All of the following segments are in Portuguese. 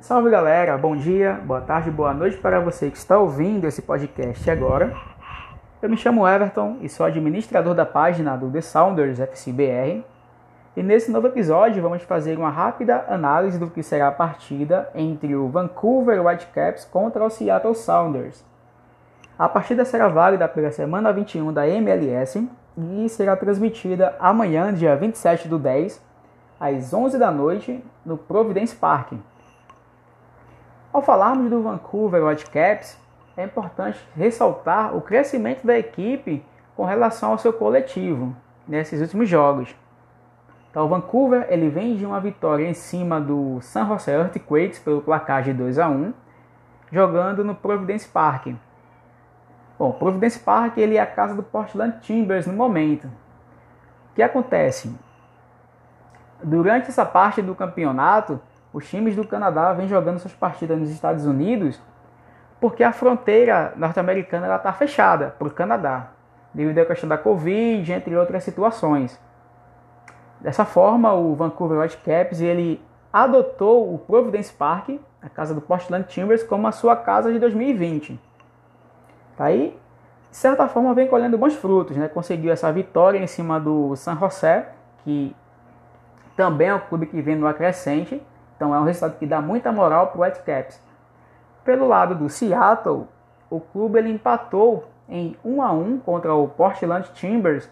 Salve galera, bom dia, boa tarde, boa noite para você que está ouvindo esse podcast agora. Eu me chamo Everton e sou administrador da página do The Sounders FCBR. E nesse novo episódio vamos fazer uma rápida análise do que será a partida entre o Vancouver Whitecaps contra o Seattle Sounders. A partida será válida pela semana 21 da MLS e será transmitida amanhã, dia 27 do 10, às 11 da noite, no Providence Park, ao falarmos do Vancouver Whitecaps, é importante ressaltar o crescimento da equipe com relação ao seu coletivo nesses últimos jogos. Então, o Vancouver ele vem de uma vitória em cima do San Jose Earthquakes pelo placar de 2 a 1, jogando no Providence Park. Bom, Providence Park ele é a casa do Portland Timbers no momento. O que acontece? Durante essa parte do campeonato, os times do Canadá vêm jogando suas partidas nos Estados Unidos porque a fronteira norte-americana está fechada para o Canadá, devido à questão da Covid, entre outras situações. Dessa forma, o Vancouver Whitecaps ele adotou o Providence Park, a casa do Portland Timbers, como a sua casa de 2020. Tá aí, de certa forma, vem colhendo bons frutos, né? Conseguiu essa vitória em cima do San José, que também é um clube que vem no acrescente, então é um resultado que dá muita moral para o Whitecaps. Pelo lado do Seattle, o clube ele empatou em 1 a 1 contra o Portland Timbers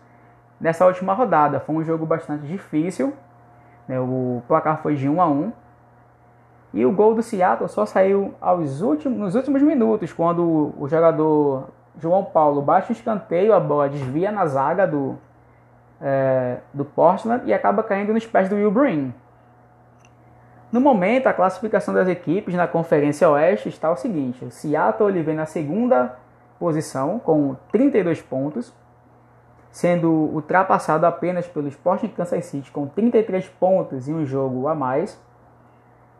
nessa última rodada. Foi um jogo bastante difícil. Né? O placar foi de 1 a 1. E o gol do Seattle só saiu aos últimos, nos últimos minutos, quando o jogador João Paulo baixa o escanteio, a bola desvia na zaga do, é, do Portland e acaba caindo nos pés do Will Breen. No momento, a classificação das equipes na Conferência Oeste está o seguinte: o Seattle vem na segunda posição com 32 pontos, sendo ultrapassado apenas pelo Sporting Kansas City com 33 pontos e um jogo a mais,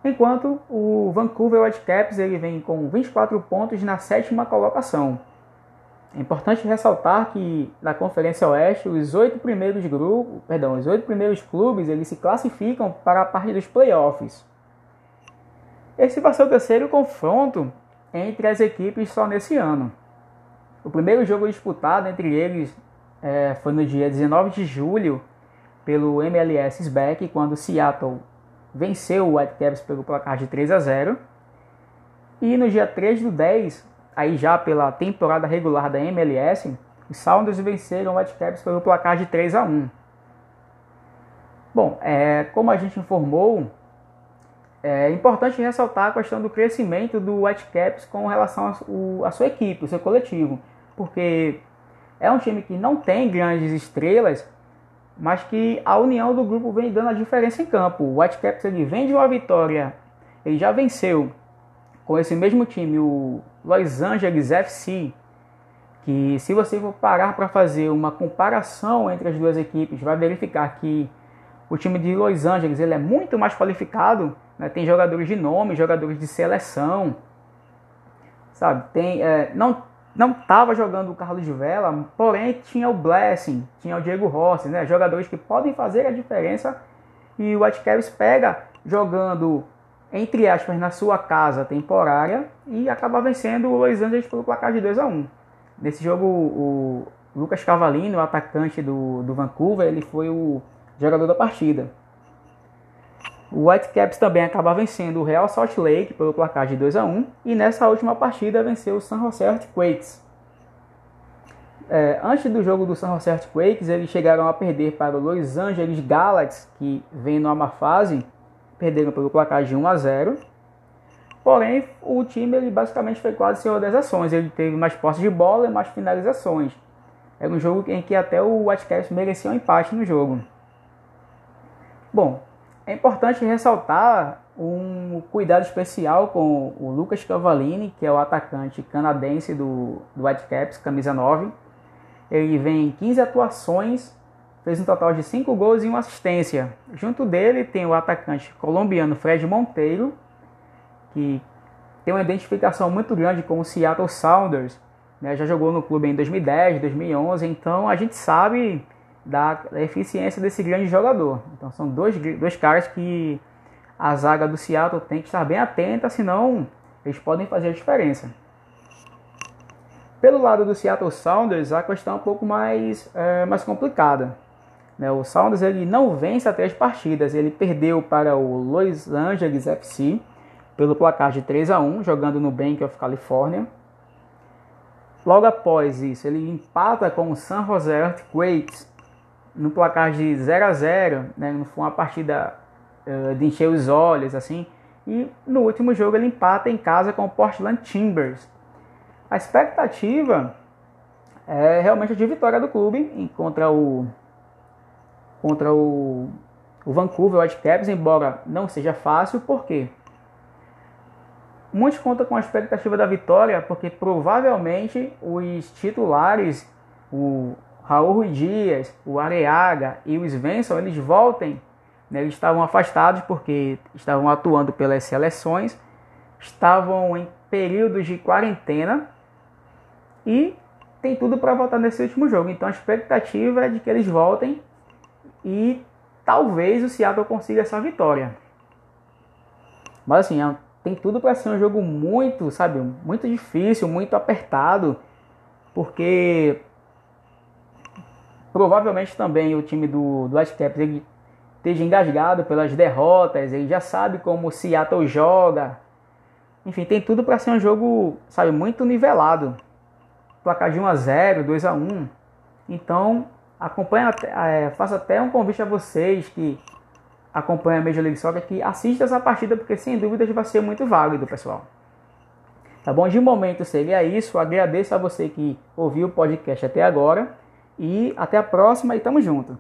enquanto o Vancouver Whitecaps ele vem com 24 pontos na sétima colocação. É importante ressaltar que na Conferência Oeste os oito primeiros grupos, perdão, os oito primeiros clubes eles se classificam para a parte dos playoffs. Esse vai ser o terceiro confronto entre as equipes só nesse ano. O primeiro jogo disputado entre eles é, foi no dia 19 de julho pelo MLS SBAC, quando Seattle venceu o Whitecaps pelo placar de 3 a 0. E no dia 3 do 10, aí já pela temporada regular da MLS, os Sounders venceram o Whitecaps pelo placar de 3 a 1. Bom, é, como a gente informou, é importante ressaltar a questão do crescimento do Whitecaps com relação à sua equipe, o seu coletivo, porque é um time que não tem grandes estrelas, mas que a união do grupo vem dando a diferença em campo. O Whitecaps ele vem de uma vitória, ele já venceu com esse mesmo time o Los Angeles FC, que se você for parar para fazer uma comparação entre as duas equipes, vai verificar que o time de Los Angeles ele é muito mais qualificado, né? tem jogadores de nome, jogadores de seleção, sabe? Tem, é, não não estava jogando o Carlos Vela, porém tinha o Blessing, tinha o Diego Rossi, né? jogadores que podem fazer a diferença e o Whitecaps pega jogando entre aspas, na sua casa temporária e acaba vencendo o Los Angeles pelo placar de 2 a 1 Nesse jogo, o Lucas Cavalini, o atacante do, do Vancouver, ele foi o jogador da partida. O Whitecaps também acaba vencendo o Real Salt Lake pelo placar de 2 a 1 e nessa última partida venceu o San Jose Earthquakes. É, antes do jogo do San Jose Earthquakes, eles chegaram a perder para o Los Angeles Galaxy, que vem numa fase perderam pelo placar de 1 a 0. Porém, o time ele basicamente foi quase senhor das ações. Ele teve mais posse de bola e mais finalizações. Era um jogo em que até o Whitecaps merecia um empate no jogo. Bom, é importante ressaltar um cuidado especial com o Lucas Cavalini, que é o atacante canadense do, do Whitecaps, camisa 9. Ele vem 15 atuações fez um total de 5 gols e uma assistência. Junto dele tem o atacante colombiano Fred Monteiro, que tem uma identificação muito grande com o Seattle Sounders, né? já jogou no clube em 2010, 2011, então a gente sabe da, da eficiência desse grande jogador. Então são dois, dois caras que a zaga do Seattle tem que estar bem atenta, senão eles podem fazer a diferença. Pelo lado do Seattle Sounders, a questão é um pouco mais, é, mais complicada. Né? O Sounders ele não vence até as partidas, ele perdeu para o Los Angeles FC pelo placar de 3 a 1 jogando no Bank of California. Logo após isso, ele empata com o San Jose Earthquakes no placar de 0 a 0 né? Não foi uma partida uh, de encher os olhos, assim. E no último jogo ele empata em casa com o Portland Timbers. A expectativa é realmente de vitória do clube contra o contra o, o Vancouver Whitecaps, embora não seja fácil, por quê? Muitos contam com a expectativa da vitória, porque provavelmente os titulares, o Raul Rui Dias, o Areaga e o Svensson, eles voltem. Né? Eles estavam afastados porque estavam atuando pelas seleções, estavam em períodos de quarentena e tem tudo para voltar nesse último jogo. Então a expectativa é de que eles voltem e talvez o Seattle consiga essa vitória. Mas assim, é tem tudo para ser um jogo muito, sabe, muito difícil, muito apertado, porque provavelmente também o time do, do Caps ele esteja engasgado pelas derrotas, ele já sabe como o Seattle joga. Enfim, tem tudo para ser um jogo, sabe, muito nivelado. Placar de 1 a 0, 2 a 1. Então, acompanha, é, faço até um convite a vocês que acompanha a Major League Soccer que assista essa partida porque sem dúvidas vai ser muito válido, pessoal. Tá bom? De momento seria isso. Agradeço a você que ouviu o podcast até agora e até a próxima e tamo junto.